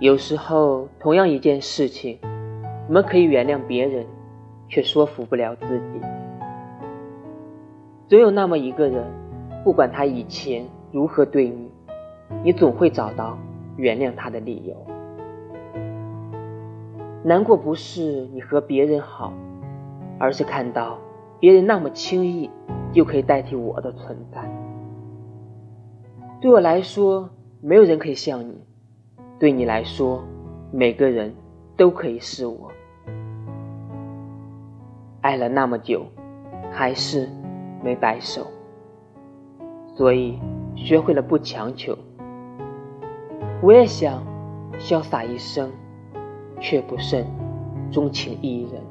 有时候，同样一件事情，我们可以原谅别人，却说服不了自己。总有那么一个人，不管他以前如何对你，你总会找到原谅他的理由。难过不是你和别人好，而是看到别人那么轻易就可以代替我的存在。对我来说，没有人可以像你；对你来说，每个人都可以是我。爱了那么久，还是没白首，所以学会了不强求。我也想潇洒一生。却不慎钟情一人。